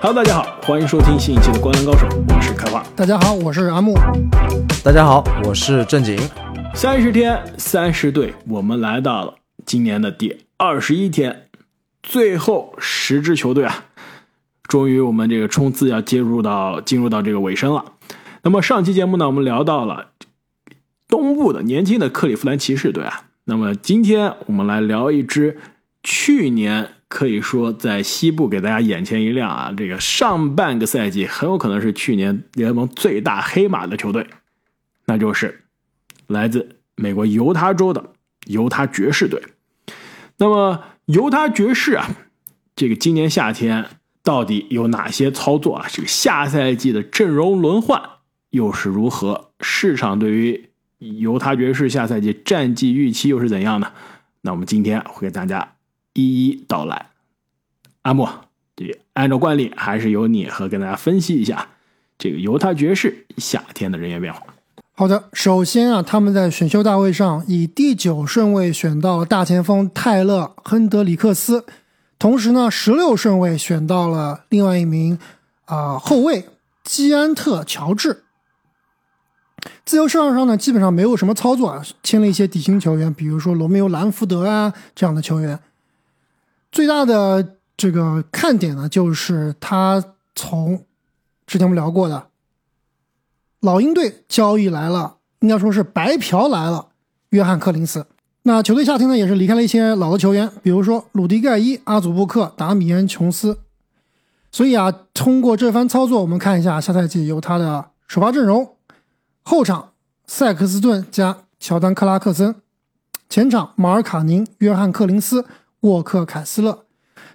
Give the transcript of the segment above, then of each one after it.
Hello，大家好，欢迎收听新一期的《灌篮高手》，我是开花。大家好，我是阿木。大家好，我是正经。三十天，三十队，我们来到了今年的第二十一天，最后十支球队啊，终于我们这个冲刺要进入到进入到这个尾声了。那么上期节目呢，我们聊到了东部的年轻的克利夫兰骑士队啊。那么今天我们来聊一支去年。可以说，在西部给大家眼前一亮啊！这个上半个赛季很有可能是去年联盟最大黑马的球队，那就是来自美国犹他州的犹他爵士队。那么，犹他爵士啊，这个今年夏天到底有哪些操作啊？这个下赛季的阵容轮换又是如何？市场对于犹他爵士下赛季战绩预期又是怎样呢？那我们今天会给大家。一一道来，阿莫，这按照惯例，还是由你和跟大家分析一下这个犹他爵士夏天的人员变化。好的，首先啊，他们在选秀大会上以第九顺位选到了大前锋泰勒·亨德里克斯，同时呢，十六顺位选到了另外一名啊后卫基安特·乔治。自由市场上呢，基本上没有什么操作啊，签了一些底薪球员，比如说罗密欧·兰福德啊这样的球员。最大的这个看点呢，就是他从之前我们聊过的老鹰队交易来了，应该说是白嫖来了约翰克林斯。那球队夏天呢，也是离开了一些老的球员，比如说鲁迪盖伊、阿祖布克、达米安琼斯。所以啊，通过这番操作，我们看一下下赛季由他的首发阵容：后场塞克斯顿加乔丹克拉克森，前场马尔卡宁、约翰克林斯。沃克·凯斯勒，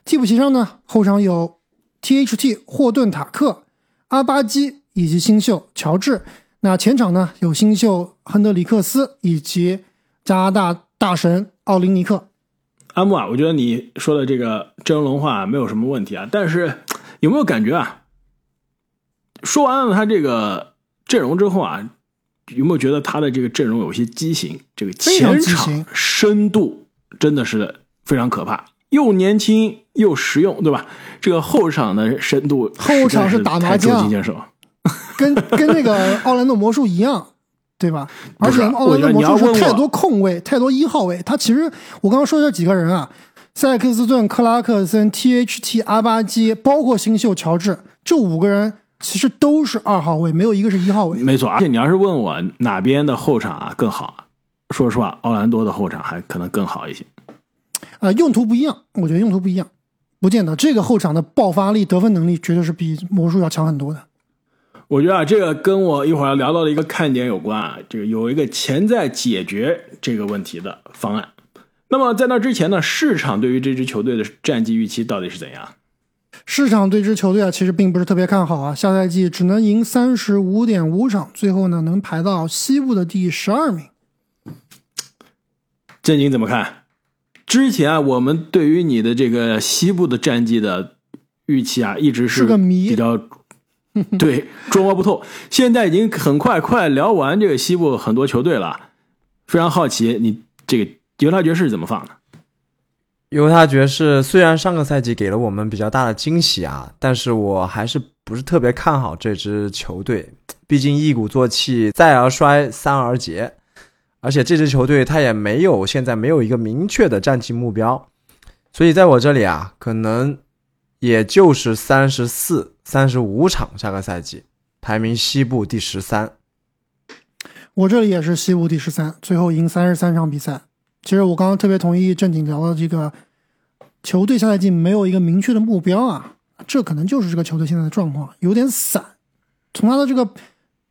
替补席上呢，后场有 T.H.T. 霍顿塔克、阿巴基以及新秀乔治。那前场呢，有新秀亨德里克斯以及加拿大大神奥林尼克。阿木啊，我觉得你说的这个阵容化没有什么问题啊，但是有没有感觉啊？说完了他这个阵容之后啊，有没有觉得他的这个阵容有些畸形？这个前场深度真的是。非常可怕，又年轻又实用，对吧？这个后场的深度，后场是打麻将，跟 跟那个奥兰多魔术一样，对吧？而且奥兰多魔术是太多空位，太多一号位。他其实我刚刚说这几个人啊，塞克斯顿、克拉克森、T.H.T、阿巴基，包括新秀乔治，这五个人其实都是二号位，没有一个是一号位。没错，而且你要是问我哪边的后场啊更好，说实话，奥兰多的后场还可能更好一些。啊，用途不一样，我觉得用途不一样，不见得这个后场的爆发力、得分能力绝对是比魔术要强很多的。我觉得啊，这个跟我一会儿要聊到的一个看点有关啊，这个有一个潜在解决这个问题的方案。那么在那之前呢，市场对于这支球队的战绩预期到底是怎样？市场对这支球队啊，其实并不是特别看好啊，下赛季只能赢三十五点五场，最后呢能排到西部的第十二名。正经怎么看？之前我们对于你的这个西部的战绩的预期啊，一直是个谜，比较 对捉摸不透。现在已经很快快聊完这个西部很多球队了，非常好奇你这个犹他爵士怎么放的？犹他爵士虽然上个赛季给了我们比较大的惊喜啊，但是我还是不是特别看好这支球队，毕竟一鼓作气，再而衰，三而竭。而且这支球队他也没有现在没有一个明确的战绩目标，所以在我这里啊，可能也就是三十四、三十五场下个赛季，排名西部第十三。我这里也是西部第十三，最后赢三十三场比赛。其实我刚刚特别同意正经聊的这个球队下赛季没有一个明确的目标啊，这可能就是这个球队现在的状况有点散。从他的这个。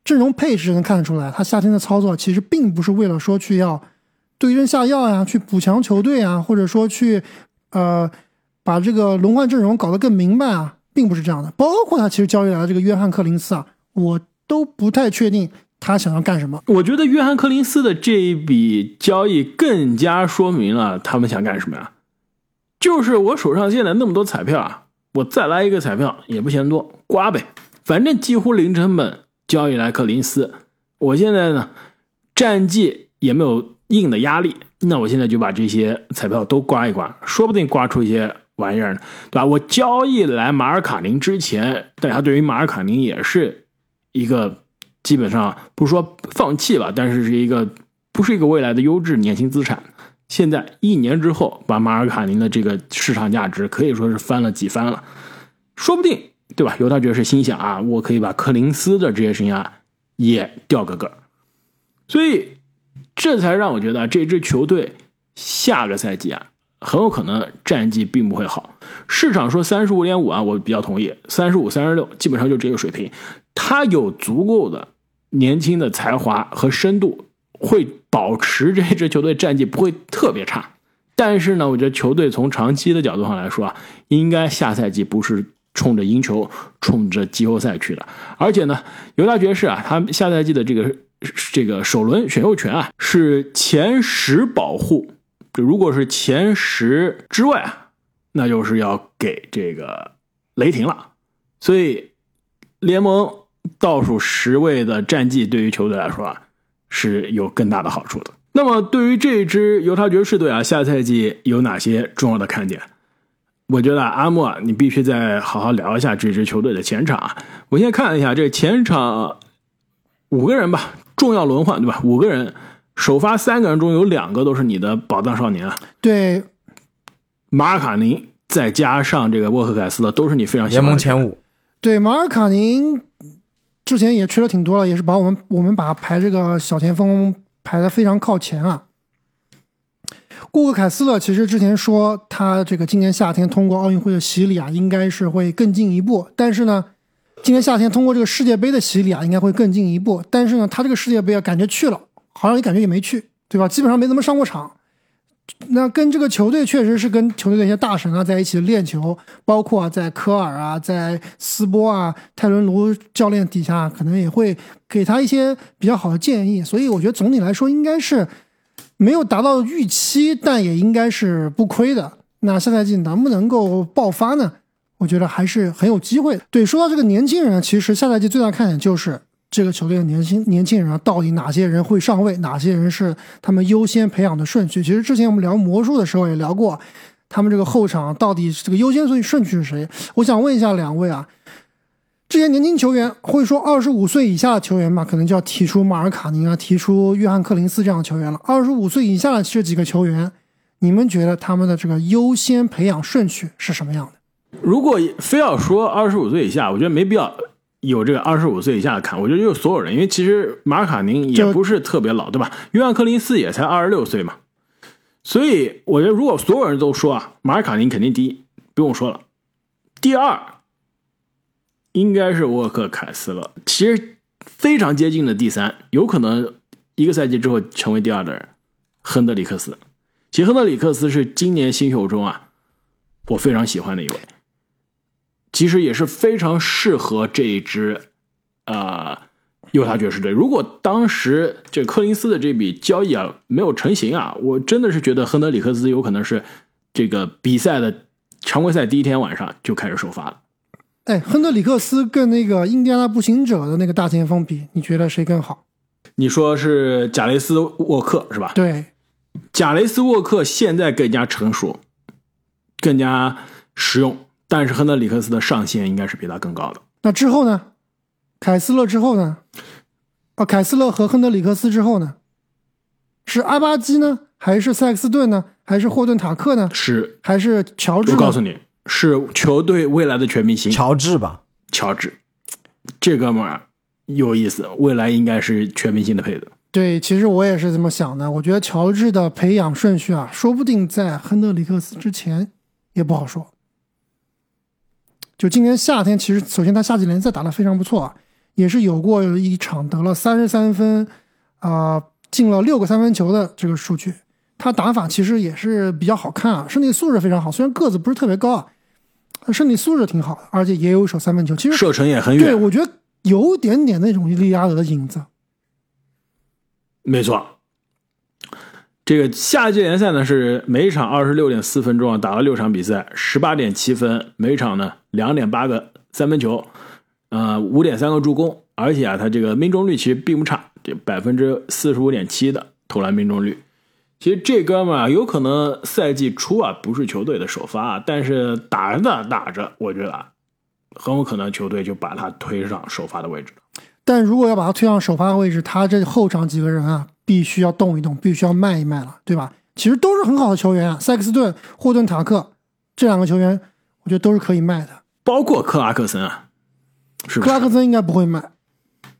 阵容配置能看得出来，他夏天的操作其实并不是为了说去要对症下药呀，去补强球队啊，或者说去呃把这个轮换阵容搞得更明白啊，并不是这样的。包括他其实交易来的这个约翰克林斯啊，我都不太确定他想要干什么。我觉得约翰克林斯的这一笔交易更加说明了他们想干什么呀？就是我手上现在那么多彩票啊，我再来一个彩票也不嫌多，刮呗，反正几乎零成本。交易来克林斯，我现在呢，战绩也没有硬的压力，那我现在就把这些彩票都刮一刮，说不定刮出一些玩意儿呢？对吧？我交易来马尔卡宁之前，大家对于马尔卡宁也是一个基本上不说放弃吧，但是是一个不是一个未来的优质年轻资产。现在一年之后，把马尔卡宁的这个市场价值可以说是翻了几番了，说不定对吧？犹他爵士心想啊，我可以把柯林斯的职业生涯也掉个个，所以这才让我觉得这支球队下个赛季啊，很有可能战绩并不会好。市场说三十五点五啊，我比较同意，三十五、三十六基本上就这个水平。他有足够的年轻的才华和深度。会保持这支球队战绩不会特别差，但是呢，我觉得球队从长期的角度上来说啊，应该下赛季不是冲着赢球、冲着季后赛去的。而且呢，犹他爵士啊，他下赛季的这个这个首轮选秀权啊是前十保护，如果是前十之外啊，那就是要给这个雷霆了。所以联盟倒数十位的战绩对于球队来说啊。是有更大的好处的。那么，对于这支犹他爵士队啊，下赛季有哪些重要的看点？我觉得阿莫啊，你必须再好好聊一下这支球队的前场啊。我先看了一下这前场五个人吧，重要轮换对吧？五个人首发三个人中有两个都是你的宝藏少年啊。对，马尔卡宁再加上这个沃克凯斯的都是你非常联盟前五。对，马尔卡宁。之前也吹了挺多了，也是把我们我们把排这个小前锋排的非常靠前啊。顾克凯斯勒其实之前说他这个今年夏天通过奥运会的洗礼啊，应该是会更进一步。但是呢，今年夏天通过这个世界杯的洗礼啊，应该会更进一步。但是呢，他这个世界杯啊，感觉去了，好像也感觉也没去，对吧？基本上没怎么上过场。那跟这个球队确实是跟球队的一些大神啊在一起练球，包括啊在科尔啊、在斯波啊、泰伦卢教练底下，可能也会给他一些比较好的建议。所以我觉得总体来说应该是没有达到预期，但也应该是不亏的。那下赛季能不能够爆发呢？我觉得还是很有机会。对，说到这个年轻人，其实下赛季最大看点就是。这个球队的年轻年轻人啊，到底哪些人会上位？哪些人是他们优先培养的顺序？其实之前我们聊魔术的时候也聊过，他们这个后场到底这个优先顺顺序是谁？我想问一下两位啊，这些年轻球员会说二十五岁以下的球员嘛，可能就要提出马尔卡宁啊，提出约翰克林斯这样的球员了。二十五岁以下的这几个球员，你们觉得他们的这个优先培养顺序是什么样的？如果非要说二十五岁以下，我觉得没必要。有这个二十五岁以下的看，我觉得就是所有人，因为其实马尔卡宁也不是特别老，对吧？约翰克林斯也才二十六岁嘛，所以我觉得如果所有人都说啊，马尔卡宁肯定第一，不用说了。第二应该是沃克凯斯勒，其实非常接近的第三，有可能一个赛季之后成为第二的人，亨德里克斯。其实亨德里克斯是今年新秀中啊，我非常喜欢的一位。其实也是非常适合这一支，呃，犹他爵士队。如果当时这柯林斯的这笔交易啊没有成型啊，我真的是觉得亨德里克斯有可能是这个比赛的常规赛第一天晚上就开始首发了。哎，亨德里克斯跟那个印第安纳步行者的那个大前锋比，你觉得谁更好？你说是贾雷斯沃克是吧？对，贾雷斯沃克现在更加成熟，更加实用。但是亨德里克斯的上限应该是比他更高的。那之后呢？凯斯勒之后呢？啊，凯斯勒和亨德里克斯之后呢？是阿巴基呢？还是塞克斯顿呢？还是霍顿塔克呢？是还是乔治？我告诉你是球队未来的全明星乔治吧？乔治，这哥们儿有意思，未来应该是全明星的配的。对，其实我也是这么想的。我觉得乔治的培养顺序啊，说不定在亨德里克斯之前，也不好说。就今年夏天，其实首先他夏季联赛打得非常不错啊，也是有过一场得了三十三分，啊，进了六个三分球的这个数据。他打法其实也是比较好看啊，身体素质非常好，虽然个子不是特别高啊，身体素质挺好的，而且也有一手三分球，其实射程也很远。对，我觉得有点点那种利拉德的影子。没错。这个夏季联赛呢是每场二十六点四分钟啊，打了六场比赛，十八点七分，每场呢两点八个三分球，呃五点三个助攻，而且啊他这个命中率其实并不差，这百分之四十五点七的投篮命中率。其实这哥们有可能赛季初啊不是球队的首发，但是打着打着，我觉得啊，很有可能球队就把他推上首发的位置。但如果要把他推上首发的位置，他这后场几个人啊，必须要动一动，必须要卖一卖了，对吧？其实都是很好的球员啊，塞克斯顿、霍顿塔克这两个球员，我觉得都是可以卖的。包括克拉克森啊，是不是？克拉克森应该不会卖，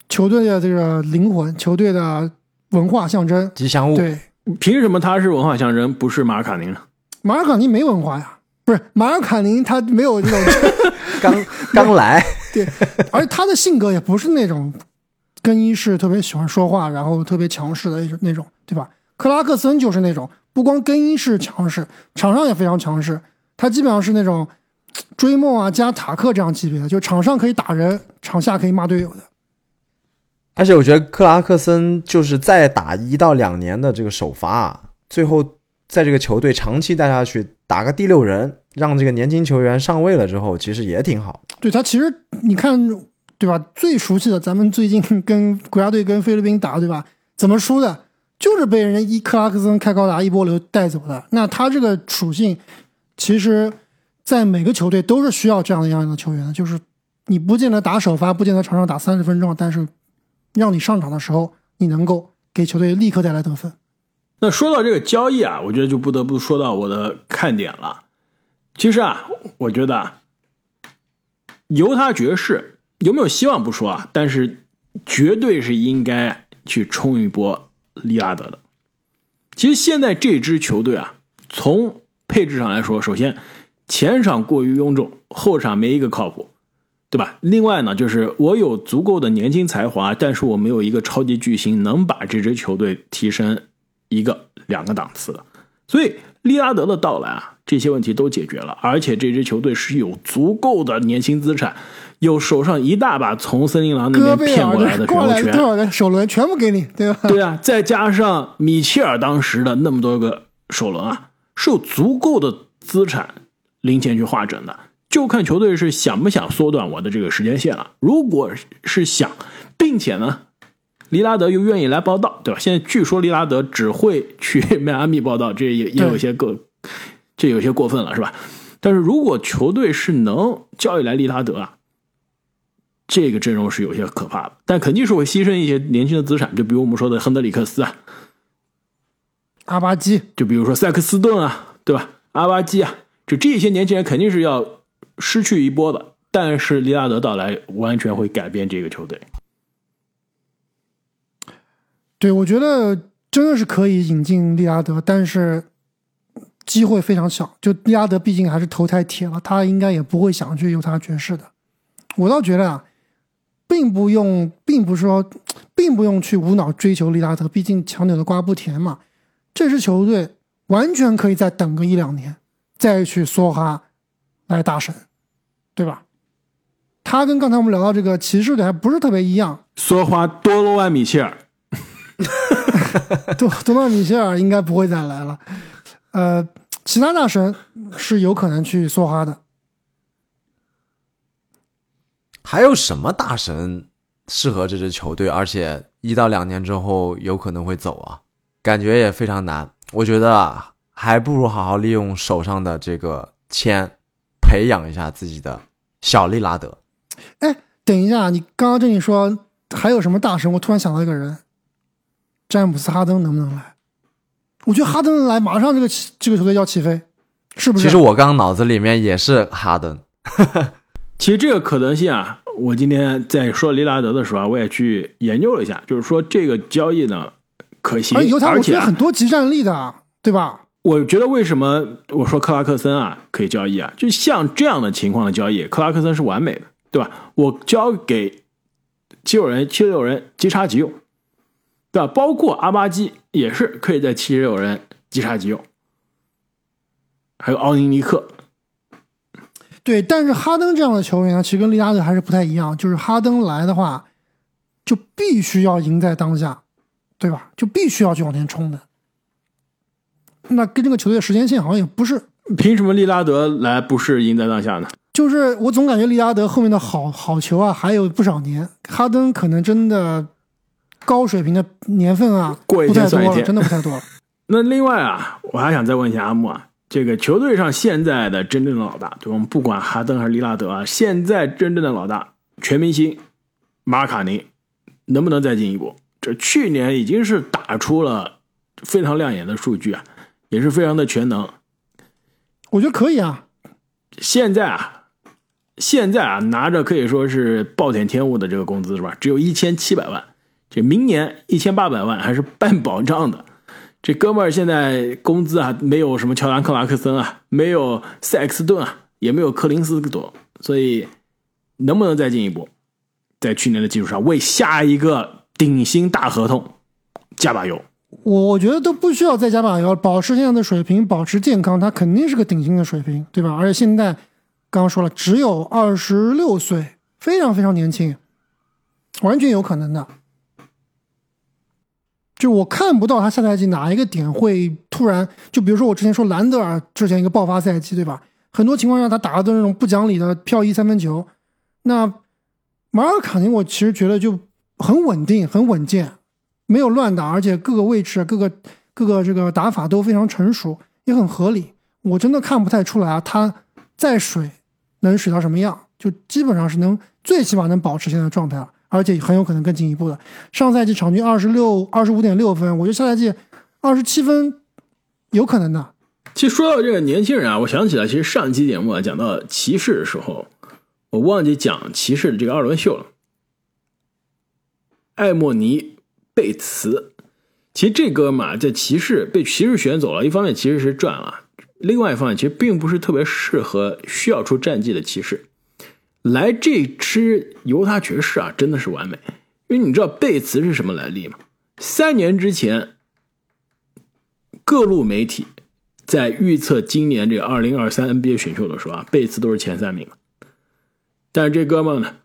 球队的这个灵魂，球队的文化象征，吉祥物。对，凭什么他是文化象征，不是马尔卡宁呢？马尔卡宁没文化呀，不是马尔卡宁他没有这种 刚 刚来，对，而且他的性格也不是那种更衣室特别喜欢说话，然后特别强势的那种那种，对吧？克拉克森就是那种不光更衣室强势，场上也非常强势。他基本上是那种追梦啊加塔克这样级别的，就场上可以打人，场下可以骂队友的。而且我觉得克拉克森就是再打一到两年的这个首发，最后在这个球队长期带下去，打个第六人，让这个年轻球员上位了之后，其实也挺好。对他其实你看，对吧？最熟悉的咱们最近跟国家队跟菲律宾打，对吧？怎么输的？就是被人一克拉克森开高达一波流带走的。那他这个属性，其实，在每个球队都是需要这样的样的球员的，就是你不见得打首发，不见得场上打三十分钟，但是让你上场的时候，你能够给球队立刻带来得分。那说到这个交易啊，我觉得就不得不说到我的看点了。其实啊，我觉得啊，犹他爵士有没有希望不说啊，但是绝对是应该去冲一波利拉德的。其实现在这支球队啊，从配置上来说，首先前场过于臃肿，后场没一个靠谱，对吧？另外呢，就是我有足够的年轻才华，但是我没有一个超级巨星能把这支球队提升一个两个档次的。所以利拉德的到来啊，这些问题都解决了，而且这支球队是有足够的年轻资产，有手上一大把从森林狼那边骗过来的选秀权过来多，少个首轮全部给你，对吧？对啊，再加上米切尔当时的那么多个首轮啊，是有足够的资产零钱去化整的，就看球队是想不想缩短我的这个时间线了。如果是想，并且呢，利拉德又愿意来报道，对吧？现在据说利拉德只会去迈阿密报道，这也也有些过，这有些过分了，是吧？但是如果球队是能交易来利拉德啊，这个阵容是有些可怕的，但肯定是会牺牲一些年轻的资产，就比如我们说的亨德里克斯啊，阿巴基，就比如说塞克斯顿啊，对吧？阿巴基啊，就这些年轻人肯定是要失去一波了。但是利拉德到来，完全会改变这个球队。对我觉得真的是可以引进利拉德，但是机会非常小。就利拉德毕竟还是头太铁了，他应该也不会想去犹他爵士的。我倒觉得啊，并不用，并不是说，并不用去无脑追求利拉德，毕竟强扭的瓜不甜嘛。这支球队完全可以再等个一两年，再去梭哈来大神，对吧？他跟刚才我们聊到这个骑士队还不是特别一样，梭花多罗万米切尔，多多万米切尔应该不会再来了。呃，其他大神是有可能去梭哈的。还有什么大神适合这支球队，而且一到两年之后有可能会走啊？感觉也非常难。我觉得啊，还不如好好利用手上的这个签，培养一下自己的小利拉德。哎，等一下，你刚刚这你说还有什么大神？我突然想到一个人，詹姆斯哈登能不能来？我觉得哈登来，马上这个这个球队要起飞，是不是？其实我刚刚脑子里面也是哈登，其实这个可能性啊，我今天在说利拉德的时候啊，我也去研究了一下，就是说这个交易呢可行，而犹他我觉而且啊得很多集战力的，对吧？我觉得为什么我说克拉克森啊可以交易啊？就像这样的情况的交易，克拉克森是完美的，对吧？我交给七六人，七六人即插即用，对吧？包括阿巴基也是可以在七六人即插即用，还有奥尼尼克，对，但是哈登这样的球员呢，其实跟利拉德还是不太一样。就是哈登来的话，就必须要赢在当下，对吧？就必须要去往前冲的。那跟这个球队的时间线好像也不是，凭什么利拉德来不是赢在当下呢？就是我总感觉利拉德后面的好好球啊还有不少年，哈登可能真的高水平的年份啊过一天算一天真的不太多了。那另外啊，我还想再问一下阿木啊，这个球队上现在的真正的老大，对？我们不管哈登还是利拉德啊，现在真正的老大，全明星马卡宁，能不能再进一步？这去年已经是打出了非常亮眼的数据啊，也是非常的全能。我觉得可以啊。现在啊，现在啊，拿着可以说是暴殄天物的这个工资是吧？只有一千七百万，这明年一千八百万还是半保障的。这哥们儿现在工资啊，没有什么乔丹、克拉克森啊，没有塞克斯顿啊，也没有柯林斯多，所以能不能再进一步，在去年的基础上为下一个？顶薪大合同，加把油。我我觉得都不需要再加把油，保持现在的水平，保持健康，他肯定是个顶薪的水平，对吧？而且现在刚刚说了，只有二十六岁，非常非常年轻，完全有可能的。就我看不到他下赛季哪一个点会突然，就比如说我之前说兰德尔之前一个爆发赛季，对吧？很多情况下他打的都是那种不讲理的漂移三分球。那马尔卡宁，我其实觉得就。很稳定，很稳健，没有乱打，而且各个位置、各个各个这个打法都非常成熟，也很合理。我真的看不太出来啊，他在水能水到什么样？就基本上是能，最起码能保持现在状态了，而且很有可能更进一步的。上赛季场均二十六、二十五点六分，我觉得下赛季二十七分有可能的。其实说到这个年轻人啊，我想起来，其实上期节目啊讲到骑士的时候，我忘记讲骑士的这个二轮秀了。艾莫尼贝茨，其实这哥们儿在骑士被骑士选走了，一方面其实是赚了，另外一方面其实并不是特别适合需要出战绩的骑士。来这支犹他爵士啊，真的是完美，因为你知道贝茨是什么来历吗？三年之前，各路媒体在预测今年这个二零二三 NBA 选秀的时候啊，贝茨都是前三名，但是这哥们呢？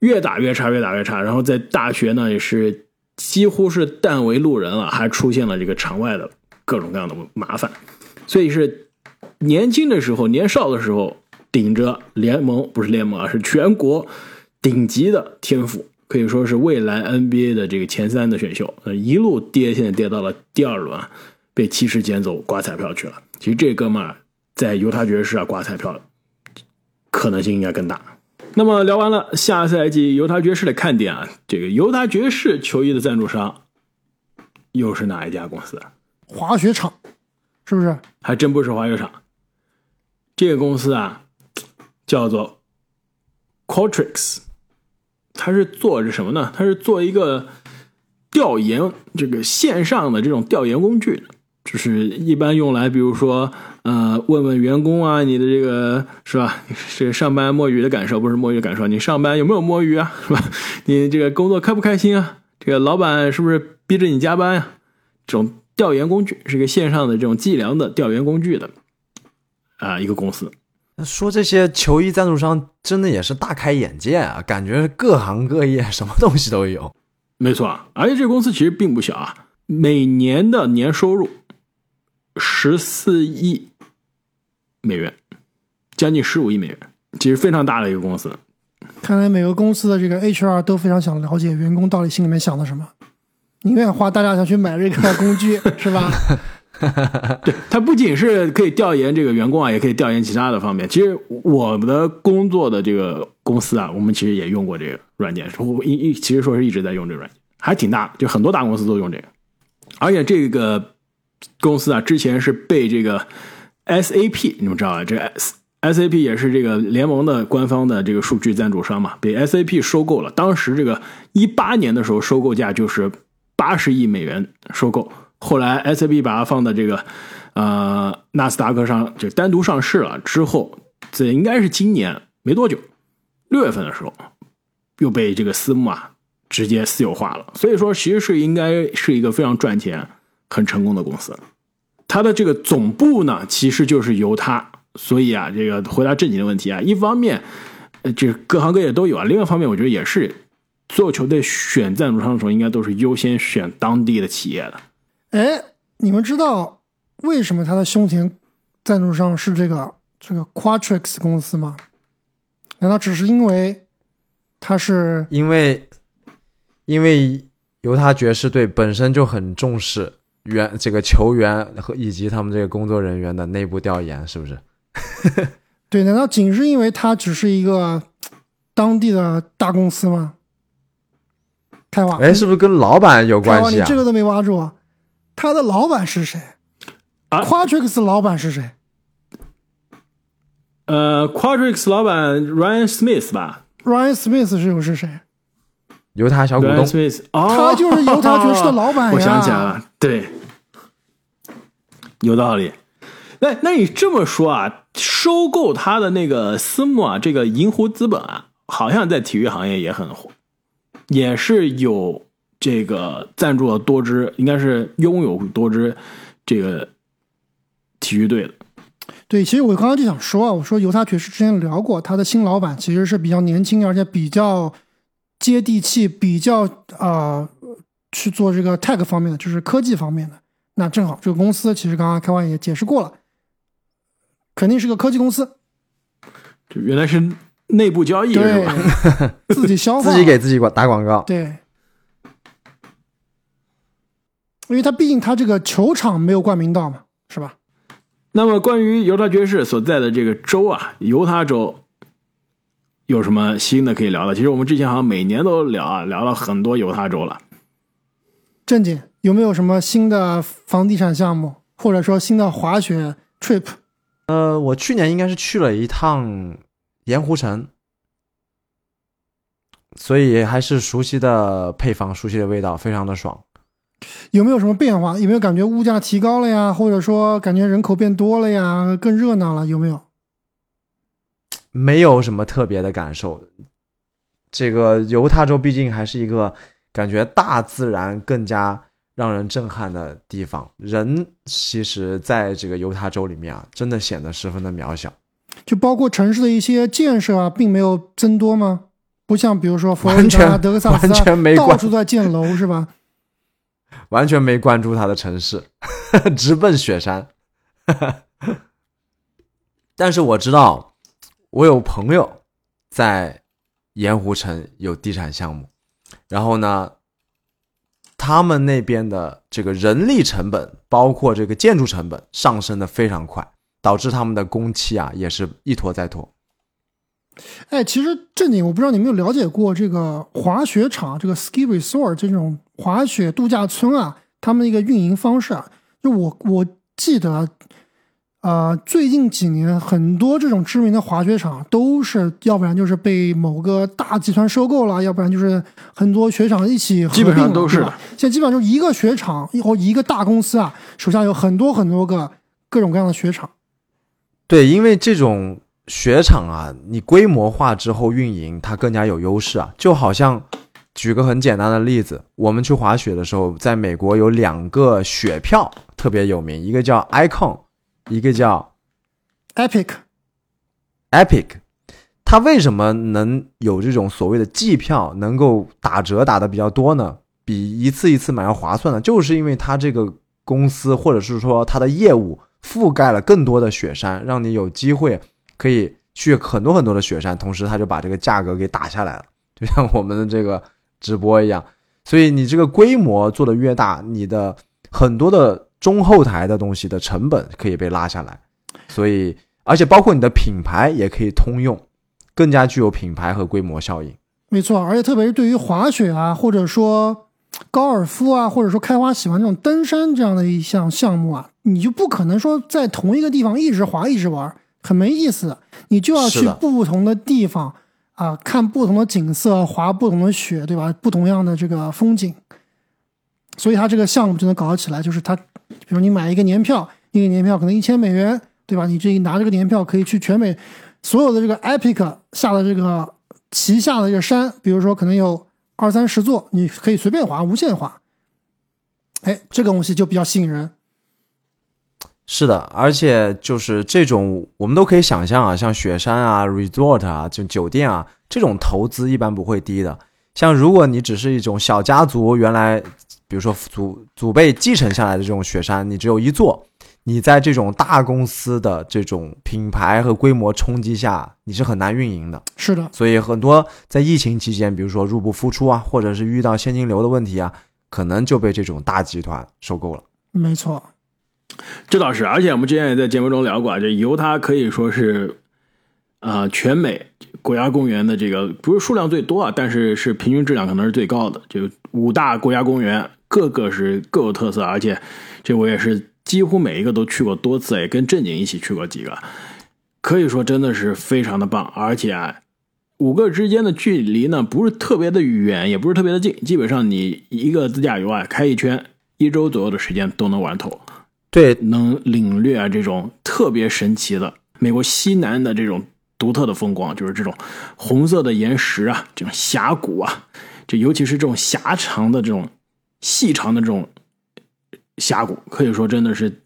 越打越差，越打越差。然后在大学呢，也是几乎是淡为路人了，还出现了这个场外的各种各样的麻烦。所以是年轻的时候，年少的时候，顶着联盟不是联盟啊，是全国顶级的天赋，可以说是未来 NBA 的这个前三的选秀。呃，一路跌，现在跌到了第二轮，被骑士捡走，刮彩票去了。其实这哥们儿在犹他爵士啊，刮彩票可能性应该更大。那么聊完了下赛季犹他爵士的看点啊，这个犹他爵士球衣的赞助商又是哪一家公司？滑雪场，是不是？还真不是滑雪场，这个公司啊叫做 Qualtrics，它是做着什么呢？它是做一个调研这个线上的这种调研工具的。就是一般用来，比如说，呃，问问员工啊，你的这个是吧？这个上班摸鱼的感受不是摸鱼的感受，你上班有没有摸鱼啊？是吧？你这个工作开不开心啊？这个老板是不是逼着你加班呀？这种调研工具是一个线上的这种计量的调研工具的啊，一个公司。说这些球衣赞助商真的也是大开眼界啊，感觉各行各业什么东西都有。没错，而且这个公司其实并不小啊，每年的年收入。十四亿美元，将近十五亿美元，其实非常大的一个公司。看来每个公司的这个 HR 都非常想了解员工到底心里面想的什么，宁愿花大价钱去买这个工具，是吧？对，它不仅是可以调研这个员工啊，也可以调研其他的方面。其实我们的工作的这个公司啊，我们其实也用过这个软件，我一一其实说是一直在用这个软件，还挺大，就很多大公司都用这个，而且这个。公司啊，之前是被这个 SAP，你们知道啊，这 S SAP 也是这个联盟的官方的这个数据赞助商嘛，被 SAP 收购了。当时这个一八年的时候，收购价就是八十亿美元收购。后来 SAP 把它放在这个呃纳斯达克上，就单独上市了。之后，这应该是今年没多久，六月份的时候，又被这个私募啊直接私有化了。所以说，其实是应该是一个非常赚钱。很成功的公司，它的这个总部呢，其实就是由他。所以啊，这个回答正经的问题啊，一方面，呃，这各行各业都有啊；另外一方面，我觉得也是，所有球队选赞助商的时候，应该都是优先选当地的企业的。哎，你们知道为什么他的胸前赞助商是这个这个 Quatrix 公司吗？难道只是因为他是因为因为犹他爵士队本身就很重视员这个球员和以及他们这个工作人员的内部调研，是不是？对，难道仅是因为他只是一个当地的大公司吗？开挖，哎，是不是跟老板有，关系啊？你这个都没挖住啊！他的老板是谁啊？Quadrix 老板是谁？呃，Quadrix 老板 Ryan Smith 吧 Ryan Smith 是又是谁？犹他小股东，Smith，哦，他就是犹他爵士的老板呀。我想起来了，对，有道理。那那你这么说啊，收购他的那个私募啊，这个银湖资本啊，好像在体育行业也很火，也是有这个赞助了多支，应该是拥有多支这个体育队的。对，其实我刚刚就想说啊，我说犹他爵士之前聊过，他的新老板其实是比较年轻，而且比较接地气，比较啊、呃去做这个 tech 方面的，就是科技方面的。那正好这个公司其实刚刚开完也解释过了，肯定是个科技公司，这原来是内部交易是对吧？，自己消 化，自己给自己打广告。对，因为他毕竟他这个球场没有冠名到嘛，是吧？那么关于犹他爵士所在的这个州啊，犹他州有什么新的可以聊的？其实我们之前好像每年都聊啊，聊了很多犹他州了。正经有没有什么新的房地产项目，或者说新的滑雪 trip？呃，我去年应该是去了一趟盐湖城，所以还是熟悉的配方，熟悉的味道，非常的爽。有没有什么变化？有没有感觉物价提高了呀？或者说感觉人口变多了呀？更热闹了？有没有？没有什么特别的感受。这个犹他州毕竟还是一个感觉大自然更加让人震撼的地方，人其实在这个犹他州里面啊，真的显得十分的渺小。就包括城市的一些建设啊，并没有增多吗？不像比如说佛罗里完达、全德克萨斯完全啊，没关到处在建楼，是吧？完全没关注他的城市，直奔雪山。但是我知道，我有朋友在盐湖城有地产项目，然后呢，他们那边的这个人力成本，包括这个建筑成本上升的非常快，导致他们的工期啊也是一拖再拖。哎，其实正经，我不知道你有没有了解过这个滑雪场，这个 ski resort 这种滑雪度假村啊，他们一个运营方式啊，就我我记得，呃，最近几年很多这种知名的滑雪场都是，要不然就是被某个大集团收购了，要不然就是很多雪场一起合并基本上了都是现在基本上就是一个雪场或一个大公司啊，手下有很多很多个各种各样的雪场。对，因为这种雪场啊，你规模化之后运营，它更加有优势啊。就好像举个很简单的例子，我们去滑雪的时候，在美国有两个雪票特别有名，一个叫 Icon，一个叫 Epic Epic。它为什么能有这种所谓的季票能够打折打的比较多呢？比一次一次买要划算呢？就是因为它这个公司或者是说它的业务覆盖了更多的雪山，让你有机会可以去很多很多的雪山，同时它就把这个价格给打下来了，就像我们的这个直播一样。所以你这个规模做的越大，你的很多的中后台的东西的成本可以被拉下来，所以而且包括你的品牌也可以通用，更加具有品牌和规模效应。没错，而且特别是对于滑雪啊，或者说高尔夫啊，或者说开花喜欢这种登山这样的一项项目啊，你就不可能说在同一个地方一直滑一直玩，很没意思。你就要去不同的地方啊，看不同的景色，滑不同的雪，对吧？不同样的这个风景，所以它这个项目就能搞得起来。就是它，比如你买一个年票，一个年票可能一千美元，对吧？你这一拿这个年票可以去全美所有的这个 Epic 下的这个旗下的这个山，比如说可能有二三十座，你可以随便滑，无限滑。哎，这个东西就比较吸引人。是的，而且就是这种，我们都可以想象啊，像雪山啊、resort 啊、就酒店啊，这种投资一般不会低的。像如果你只是一种小家族，原来比如说祖祖辈继承下来的这种雪山，你只有一座，你在这种大公司的这种品牌和规模冲击下，你是很难运营的。是的，所以很多在疫情期间，比如说入不敷出啊，或者是遇到现金流的问题啊，可能就被这种大集团收购了。没错，这倒是，而且我们之前也在节目中聊过，这犹他可以说是啊、呃全美国家公园的这个不是数量最多啊，但是是平均质量可能是最高的。就五大国家公园，个个是各有特色，而且这我也是几乎每一个都去过多次，也跟正经一起去过几个，可以说真的是非常的棒。而且啊，五个之间的距离呢，不是特别的远，也不是特别的近，基本上你一个自驾游啊，开一圈，一周左右的时间都能玩透。对，能领略啊这种特别神奇的美国西南的这种独特的风光，就是这种红色的岩石啊，这种峡谷啊，这尤其是这种狭长的这种细长的这种峡谷，可以说真的是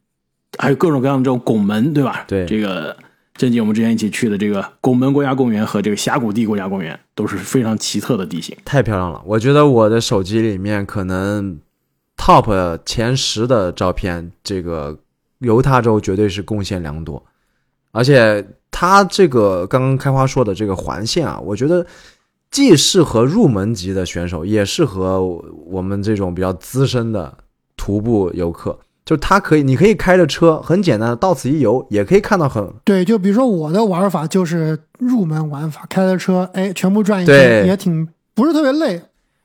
还有各种各样的这种拱门，对吧？对这个正经我们之前一起去的这个拱门国家公园和这个峡谷地国家公园都是非常奇特的地形。太漂亮了！我觉得我的手机里面可能 top 前十的照片，这个犹他州绝对是贡献良多。而且它这个刚刚开花说的这个环线啊，我觉得既适合入门级的选手，也适合我们这种比较资深的徒步游客。就它可以，你可以开着车，很简单的到此一游，也可以看到很对，就比如说我的玩法就是入门玩法，开着车，哎，全部转一圈，也挺不是特别累，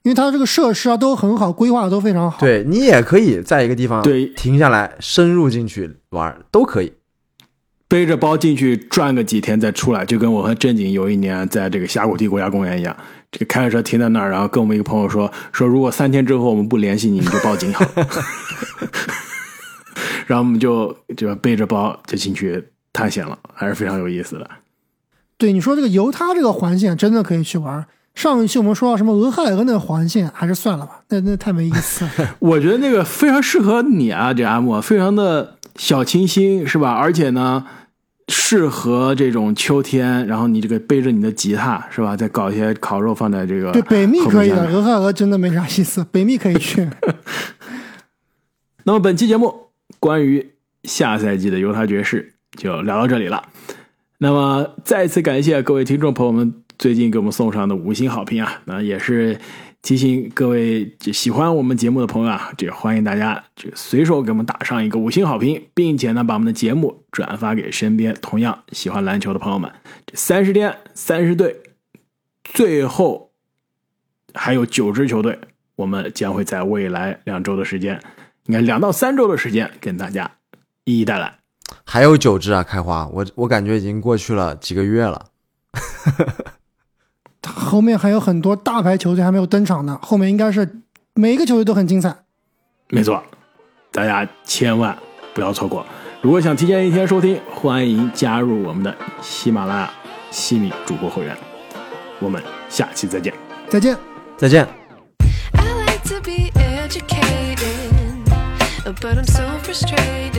因为它这个设施啊都很好，规划的都非常好。，对你也可以在一个地方对停下来，深入进去玩都可以。背着包进去转个几天再出来，就跟我和正经有一年在这个峡谷地国家公园一样，这个开着车停在那儿，然后跟我们一个朋友说说，如果三天之后我们不联系你，你就报警好了。然后我们就就背着包就进去探险了，还是非常有意思的。对你说这个犹他这个环线真的可以去玩。上一期我们说到什么俄亥俄那个环线，还是算了吧，那那太没意思了。我觉得那个非常适合你啊，这阿莫非常的小清新，是吧？而且呢，适合这种秋天，然后你这个背着你的吉他，是吧？再搞一些烤肉放在这个对，北密可以的，俄亥俄真的没啥意思，北密可以去。那么本期节目关于下赛季的犹他爵士就聊到这里了。那么再次感谢各位听众朋友们最近给我们送上的五星好评啊，那也是提醒各位喜欢我们节目的朋友啊，这欢迎大家这随手给我们打上一个五星好评，并且呢把我们的节目转发给身边同样喜欢篮球的朋友们。这三十天三十队，最后还有九支球队，我们将会在未来两周的时间。应该两到三周的时间跟大家一一带来。还有九支啊，开花，我我感觉已经过去了几个月了。后面还有很多大牌球队还没有登场呢，后面应该是每一个球队都很精彩。没错，大家千万不要错过。如果想提前一天收听，欢迎加入我们的喜马拉雅西米主播会员。我们下期再见。再见。再见。I like to be educated, but I'm so frustrated.